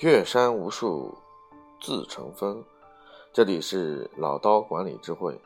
岳山无数自成峰。这里是老刀管理智慧，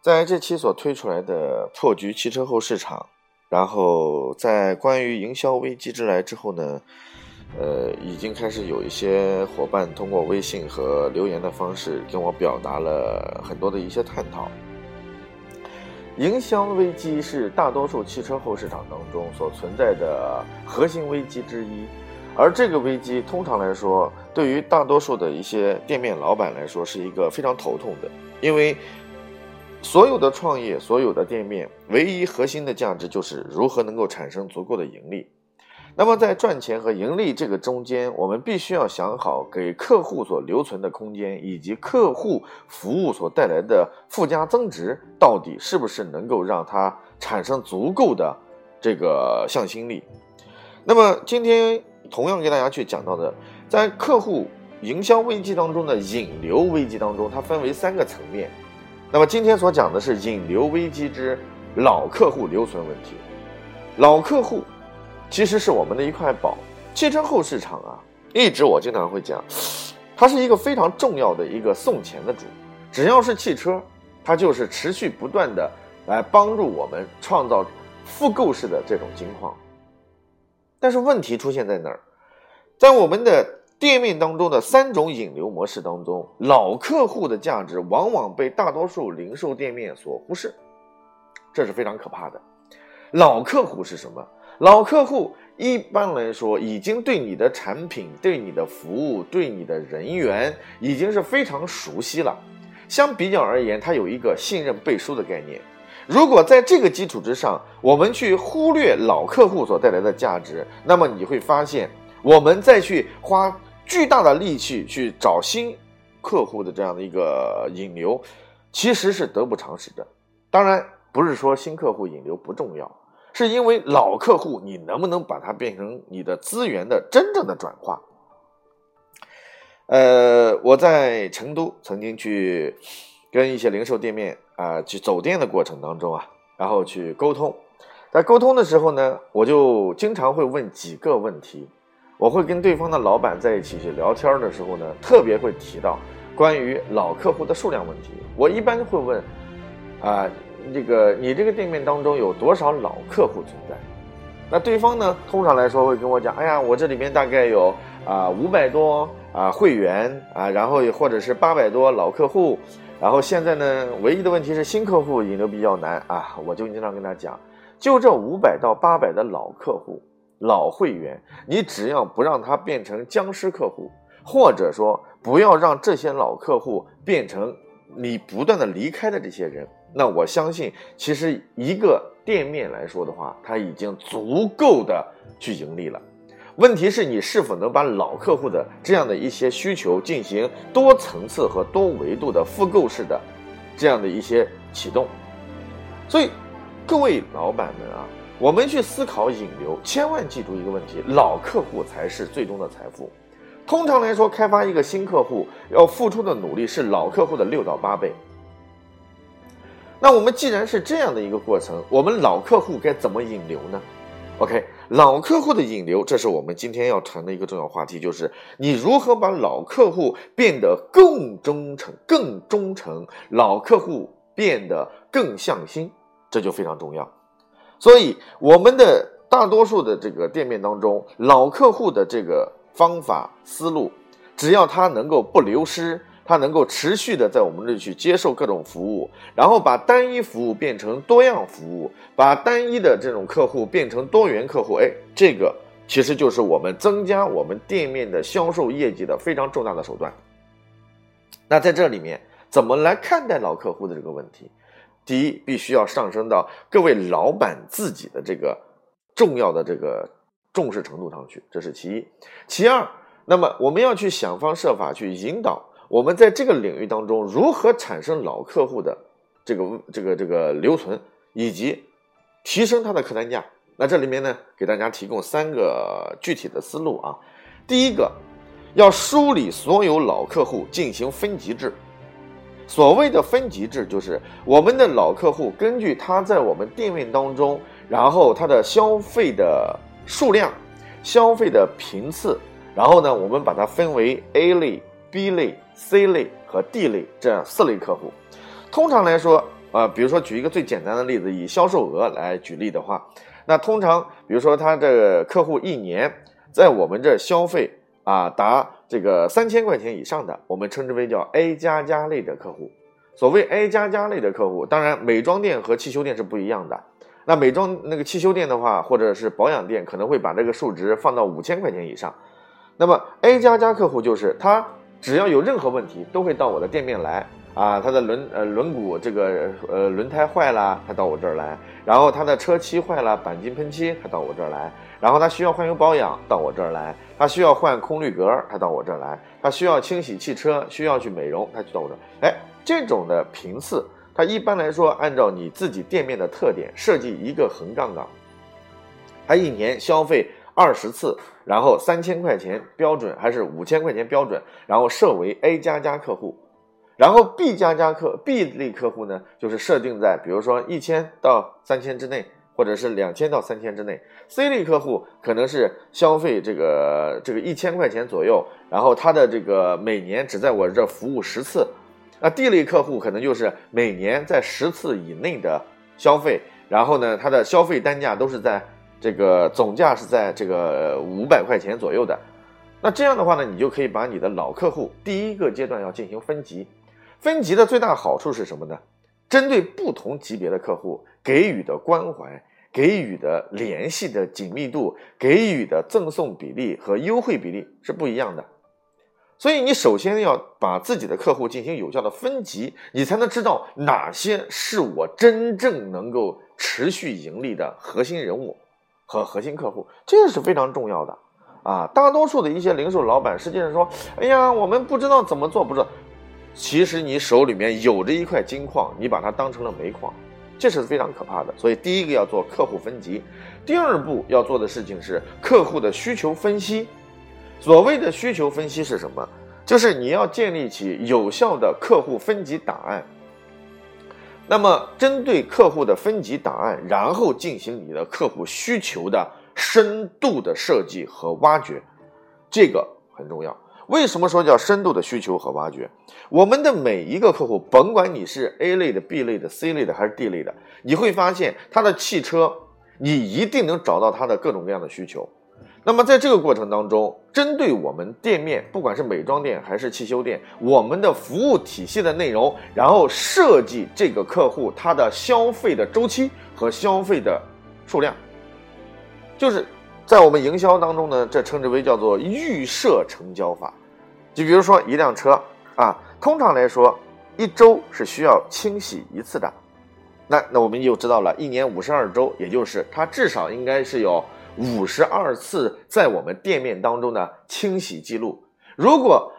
在这期所推出来的破局汽车后市场，然后在关于营销危机之来之后呢，呃，已经开始有一些伙伴通过微信和留言的方式跟我表达了很多的一些探讨。营销危机是大多数汽车后市场当中所存在的核心危机之一。而这个危机通常来说，对于大多数的一些店面老板来说，是一个非常头痛的，因为所有的创业、所有的店面，唯一核心的价值就是如何能够产生足够的盈利。那么在赚钱和盈利这个中间，我们必须要想好给客户所留存的空间，以及客户服务所带来的附加增值，到底是不是能够让它产生足够的这个向心力。那么今天。同样给大家去讲到的，在客户营销危机当中的引流危机当中，它分为三个层面。那么今天所讲的是引流危机之老客户留存问题。老客户其实是我们的一块宝。汽车后市场啊，一直我经常会讲，它是一个非常重要的一个送钱的主。只要是汽车，它就是持续不断的来帮助我们创造复购式的这种金矿。但是问题出现在哪儿？在我们的店面当中的三种引流模式当中，老客户的价值往往被大多数零售店面所忽视，这是非常可怕的。老客户是什么？老客户一般来说已经对你的产品、对你的服务、对你的人员已经是非常熟悉了。相比较而言，他有一个信任背书的概念。如果在这个基础之上，我们去忽略老客户所带来的价值，那么你会发现，我们再去花巨大的力气去找新客户的这样的一个引流，其实是得不偿失的。当然，不是说新客户引流不重要，是因为老客户你能不能把它变成你的资源的真正的转化？呃，我在成都曾经去。跟一些零售店面啊去走店的过程当中啊，然后去沟通，在沟通的时候呢，我就经常会问几个问题。我会跟对方的老板在一起去聊天的时候呢，特别会提到关于老客户的数量问题。我一般会问啊，这个你这个店面当中有多少老客户存在？那对方呢，通常来说会跟我讲，哎呀，我这里面大概有啊五百多啊会员啊，然后或者是八百多老客户。然后现在呢，唯一的问题是新客户引流比较难啊！我就经常跟他讲，就这五百到八百的老客户、老会员，你只要不让他变成僵尸客户，或者说不要让这些老客户变成你不断的离开的这些人，那我相信，其实一个店面来说的话，它已经足够的去盈利了。问题是你是否能把老客户的这样的一些需求进行多层次和多维度的复购式的这样的一些启动？所以，各位老板们啊，我们去思考引流，千万记住一个问题：老客户才是最终的财富。通常来说，开发一个新客户要付出的努力是老客户的六到八倍。那我们既然是这样的一个过程，我们老客户该怎么引流呢？OK。老客户的引流，这是我们今天要谈的一个重要话题，就是你如何把老客户变得更忠诚、更忠诚，老客户变得更向心，这就非常重要。所以，我们的大多数的这个店面当中，老客户的这个方法思路，只要他能够不流失。它能够持续的在我们这里去接受各种服务，然后把单一服务变成多样服务，把单一的这种客户变成多元客户。哎，这个其实就是我们增加我们店面的销售业绩的非常重大的手段。那在这里面怎么来看待老客户的这个问题？第一，必须要上升到各位老板自己的这个重要的这个重视程度上去，这是其一。其二，那么我们要去想方设法去引导。我们在这个领域当中，如何产生老客户的这个这个这个留存，以及提升它的客单价？那这里面呢，给大家提供三个具体的思路啊。第一个，要梳理所有老客户进行分级制。所谓的分级制，就是我们的老客户根据他在我们店面当中，然后他的消费的数量、消费的频次。然后呢，我们把它分为 A 类、B 类、C 类和 D 类这四类客户。通常来说，呃，比如说举一个最简单的例子，以销售额来举例的话，那通常比如说他这个客户一年在我们这消费啊达这个三千块钱以上的，我们称之为叫 A 加加类的客户。所谓 A 加加类的客户，当然美妆店和汽修店是不一样的。那美妆那个汽修店的话，或者是保养店，可能会把这个数值放到五千块钱以上。那么 A 加加客户就是他只要有任何问题，都会到我的店面来啊。他的轮呃轮毂这个呃轮胎坏了，他到我这儿来；然后他的车漆坏了，钣金喷漆，他到我这儿来；然后他需要换油保养，到我这儿来；他需要换空滤格，他到我这儿来；他需要清洗汽车，需要去美容，他就到我这儿。哎，这种的频次，它一般来说按照你自己店面的特点设计一个横杠杠，他一年消费。二十次，然后三千块钱标准还是五千块钱标准，然后设为 A 加加客户，然后 B 加加客 B 类客户呢，就是设定在比如说一千到三千之内，或者是两千到三千之内。C 类客户可能是消费这个这个一千块钱左右，然后他的这个每年只在我这服务十次。那 D 类客户可能就是每年在十次以内的消费，然后呢，他的消费单价都是在。这个总价是在这个五百块钱左右的，那这样的话呢，你就可以把你的老客户第一个阶段要进行分级，分级的最大好处是什么呢？针对不同级别的客户给予的关怀、给予的联系的紧密度、给予的赠送比例和优惠比例是不一样的，所以你首先要把自己的客户进行有效的分级，你才能知道哪些是我真正能够持续盈利的核心人物。和核心客户，这是非常重要的啊！大多数的一些零售老板实际上说：“哎呀，我们不知道怎么做，不知道。”其实你手里面有着一块金矿，你把它当成了煤矿，这是非常可怕的。所以第一个要做客户分级，第二步要做的事情是客户的需求分析。所谓的需求分析是什么？就是你要建立起有效的客户分级档案。那么，针对客户的分级档案，然后进行你的客户需求的深度的设计和挖掘，这个很重要。为什么说叫深度的需求和挖掘？我们的每一个客户，甭管你是 A 类的、B 类的、C 类的还是 D 类的，你会发现他的汽车，你一定能找到他的各种各样的需求。那么在这个过程当中，针对我们店面，不管是美妆店还是汽修店，我们的服务体系的内容，然后设计这个客户他的消费的周期和消费的数量，就是在我们营销当中呢，这称之为叫做预设成交法。就比如说一辆车啊，通常来说一周是需要清洗一次的，那那我们就知道了，一年五十二周，也就是它至少应该是有。五十二次在我们店面当中的清洗记录，如果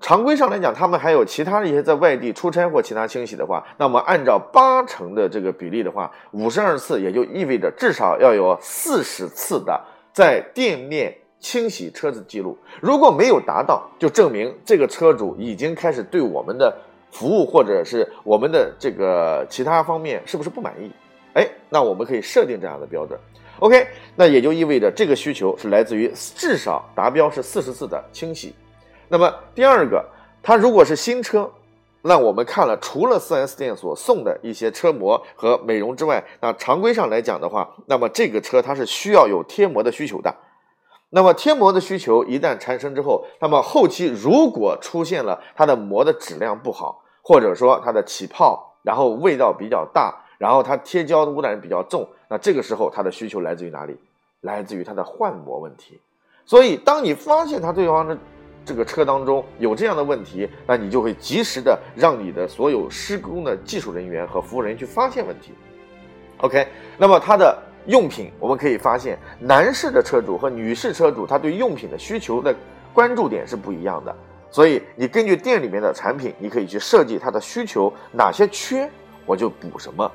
常规上来讲，他们还有其他的一些在外地出差或其他清洗的话，那么按照八成的这个比例的话，五十二次也就意味着至少要有四十次的在店面清洗车子记录。如果没有达到，就证明这个车主已经开始对我们的服务或者是我们的这个其他方面是不是不满意？哎，那我们可以设定这样的标准。OK，那也就意味着这个需求是来自于至少达标是四十次的清洗。那么第二个，它如果是新车，那我们看了除了 4S 店所送的一些车模和美容之外，那常规上来讲的话，那么这个车它是需要有贴膜的需求的。那么贴膜的需求一旦产生之后，那么后期如果出现了它的膜的质量不好，或者说它的起泡，然后味道比较大。然后它贴胶的污染比较重，那这个时候它的需求来自于哪里？来自于它的换膜问题。所以，当你发现它对方的这个车当中有这样的问题，那你就会及时的让你的所有施工的技术人员和服务人员去发现问题。OK，那么它的用品，我们可以发现，男士的车主和女士车主他对用品的需求的关注点是不一样的。所以，你根据店里面的产品，你可以去设计它的需求哪些缺，我就补什么。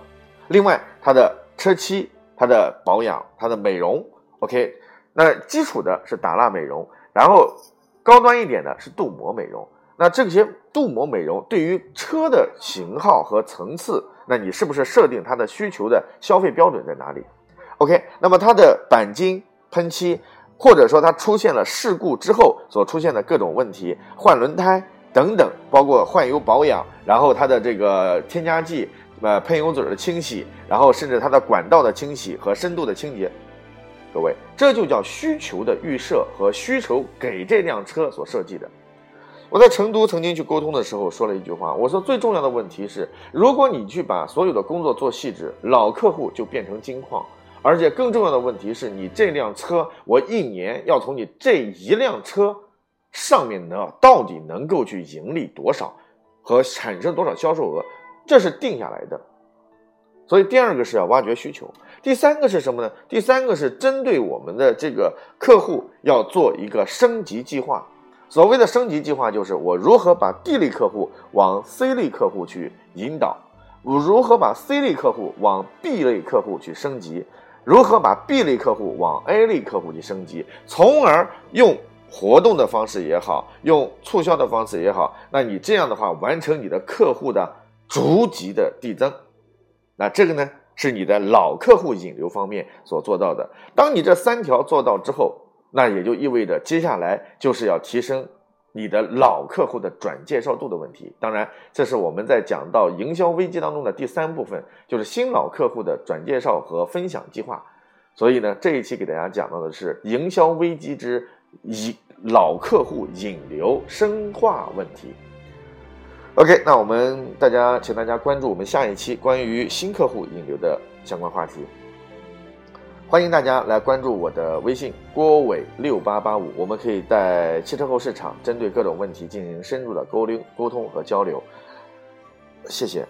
另外，它的车漆、它的保养、它的美容，OK，那基础的是打蜡美容，然后高端一点的是镀膜美容。那这些镀膜美容对于车的型号和层次，那你是不是设定它的需求的消费标准在哪里？OK，那么它的钣金喷漆或者说它出现了事故之后所出现的各种问题，换轮胎等等，包括换油保养，然后它的这个添加剂、呃喷油嘴的清洗，然后甚至它的管道的清洗和深度的清洁，各位，这就叫需求的预设和需求给这辆车所设计的。我在成都曾经去沟通的时候说了一句话，我说最重要的问题是，如果你去把所有的工作做细致，老客户就变成金矿。而且更重要的问题是你这辆车，我一年要从你这一辆车上面呢，到底能够去盈利多少和产生多少销售额，这是定下来的。所以第二个是要挖掘需求，第三个是什么呢？第三个是针对我们的这个客户要做一个升级计划。所谓的升级计划，就是我如何把 D 类客户往 C 类客户去引导，我如何把 C 类客户往 B 类客户去升级。如何把 B 类客户往 A 类客户去升级，从而用活动的方式也好，用促销的方式也好，那你这样的话完成你的客户的逐级的递增，那这个呢是你的老客户引流方面所做到的。当你这三条做到之后，那也就意味着接下来就是要提升。你的老客户的转介绍度的问题，当然，这是我们在讲到营销危机当中的第三部分，就是新老客户的转介绍和分享计划。所以呢，这一期给大家讲到的是营销危机之以老客户引流深化问题。OK，那我们大家，请大家关注我们下一期关于新客户引流的相关话题。欢迎大家来关注我的微信郭伟六八八五，我们可以在汽车后市场针对各种问题进行深入的沟流沟通和交流。谢谢。